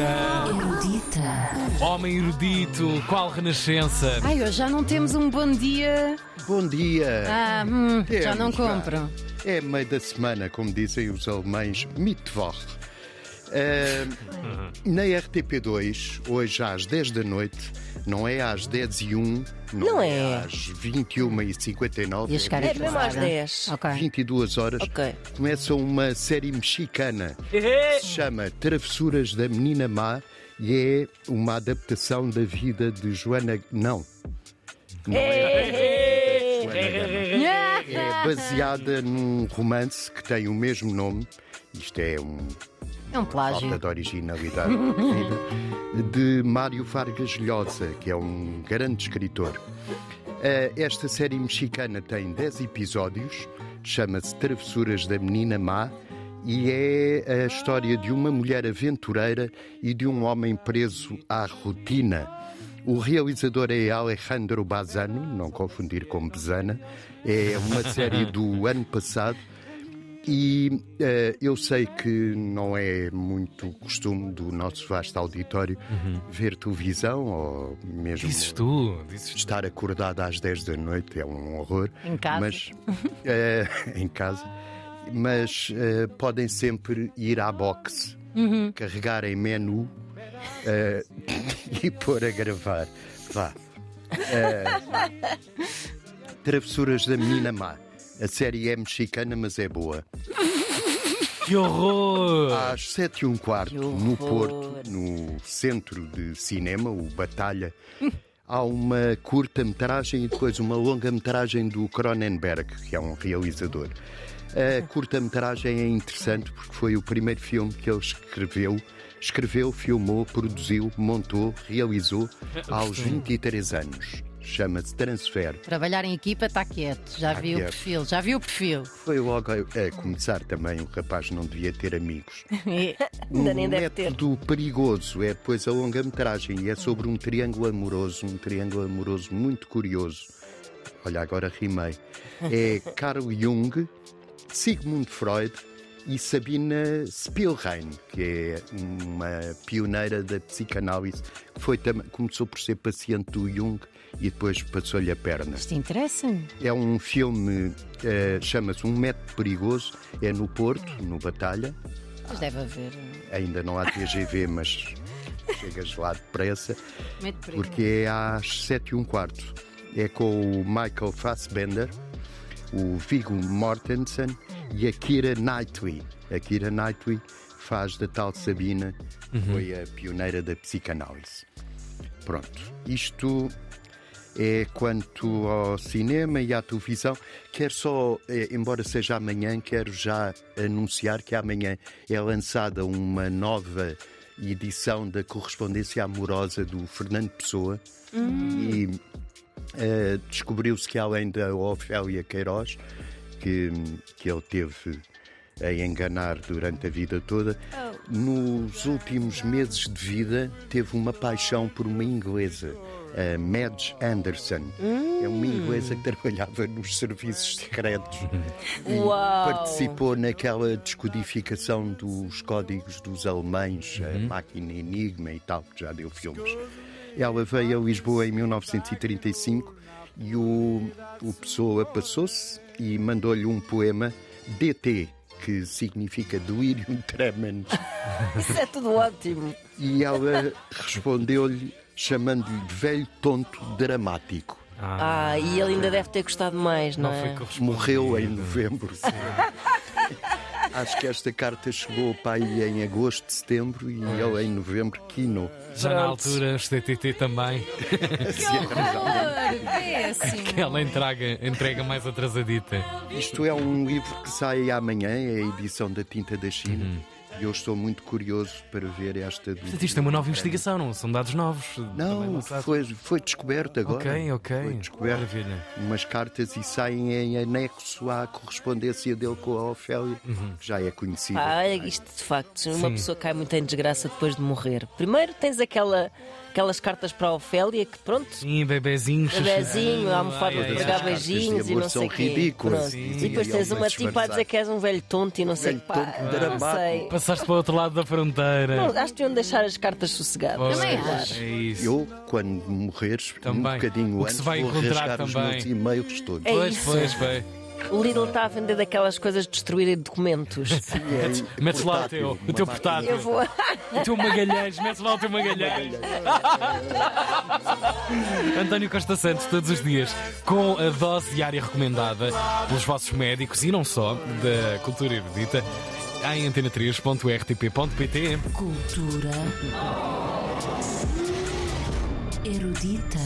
erudita. Erudita. Homem erudito, qual renascença? Ai, hoje já não temos um bom dia. Bom dia! Ah, hum, já Temos, não vá. compro. É meio da semana, como dizem os alemães, Mittwoch. Na RTP2, hoje às 10 da noite, não é às 10 e 1, não, Não é, é. às 21 e 59, Ia chegar É mesmo às 10. Ok. 22 horas, Ok. começa uma série mexicana que se chama Travessuras da Menina Má e é uma adaptação da vida de Joana. Não. Não é. Joana Gama. É baseada num romance que tem o mesmo nome. Isto é um É um plágio. falta de originalidade de Mário Vargas Llosa, que é um grande escritor. Eh, Esta série mexicana tem 10 episódios, chama-se Travessuras da Menina Má e é a história de uma mulher aventureira e de um homem preso à rotina. O realizador é Alejandro Bazano, não confundir com Bezana. É uma série do ano passado e eh, eu sei que não é muito costume do nosso vasto auditório ver televisão ou mesmo Dizes tu, dizes estar acordado às 10 da noite, é um horror. Em casa. Mas, eh, em casa. Mas eh, podem sempre ir à box, carregar em menu e pôr a gravar. Vá. Travessuras da Menina Má. A série é mexicana, mas é boa. Que horror! Às sete e um quarto, no. Porto, no centro de cinema, o Batalha, há uma curta-metragem e depois uma longa-metragem do Cronenberg, que é um realizador. A curta-metragem é interessante porque foi o primeiro filme que ele escreveu. Escreveu, filmou, produziu, montou, realizou aos 23 anos. Chama-se Transfer. Trabalhar em equipa está quieto. Já Tá vi o perfil. Já vi o perfil. Foi logo a, a começar também, o rapaz não devia ter amigos. Ainda nem deve ter. método perigoso é depois a longa-metragem e é sobre um triângulo amoroso, um triângulo amoroso muito curioso. Olha, agora rimei. É Carl Jung, Sigmund Freud e Sabina Spielrein, que é uma pioneira da psicanálise, que foi, começou por ser paciente do Jung e depois passou-lhe a perna. Isto interessa-me. É um filme, eh, chama-se Um Método Perigoso, é no Porto, no Batalha, Mas deve haver. ainda não há TGV, mas chegas lá depressa, porque é às 7 e um quarto. É com o Michael Fassbender, o Viggo Mortensen e a Kira Knightley. A Kira Knightley faz da tal Sabina, que foi a pioneira da psicanálise. Pronto, isto é quanto ao cinema e à televisão. Quero só, eh, embora seja amanhã, quero já anunciar que amanhã é lançada uma nova edição da correspondência amorosa do Fernando Pessoa. E eh, descobriu-se que além da Ofélia Queiroz, que, que ele teve a enganar durante a vida toda, nos últimos meses de vida teve uma paixão por uma inglesa, a Madge Anderson. É uma inglesa que trabalhava nos serviços secretos e Uau! participou naquela descodificação dos códigos dos alemães, a máquina Enigma e tal, que já deu filmes. Ela veio a Lisboa em 1935 e o, o Pessoa passou-se e mandou-lhe um poema DT, que significa Delirium Tremens. Isso é tudo ótimo. E ela respondeu-lhe chamando-lhe de velho tonto dramático. Ah, e ele ainda deve ter gostado mais, não, não foi é? Morreu em novembro. Acho que esta carta chegou pai em agosto, setembro e ele em novembro quinou. Já na altura, os TTT também. Péssimo. Aquela entrega, entrega mais atrasadita. Isto é um livro que sai amanhã, é a edição da Tinta da China. E eu estou muito curioso para ver esta. do- Portanto, isto é uma nova investigação, não são dados novos. Não, foi, foi descoberto agora. Ok, ok. Foi descoberto. Maravilha. Umas cartas e saem em anexo à correspondência dele com a Ofélia, que já é conhecida. Ah, olha, isto de facto, uma Sim. pessoa cai muito em desgraça depois de morrer. Primeiro tens aquela, aquelas cartas para a Ofélia que, pronto, Sim, bebezinhos. bebezinho, a almofada Ai, de pregar beijinhos e não sei o quê. E depois tens uma tipo a dizer que és um velho tonto e não sei o que. Passaste para o outro lado da fronteira. Não, acho que deviam deixar as cartas sossegadas. Pois, Também acho. É isso. Eu, quando morreres, Também. um bocadinho O que se antes, vai vou rasgar os meus e-mails todos. É Pois, pois, bem. O Lidl está a vender daquelas coisas de destruírem documentos. É Metes lá o portátil, teu, o teu portátil. Eu vou. O teu Magalhães, metes lá o teu Magalhães. António Costa Santos, todos os dias, com a dose diária recomendada pelos vossos médicos e não só, da cultura erudita, em antena3.rtp.pt. Cultura erudita.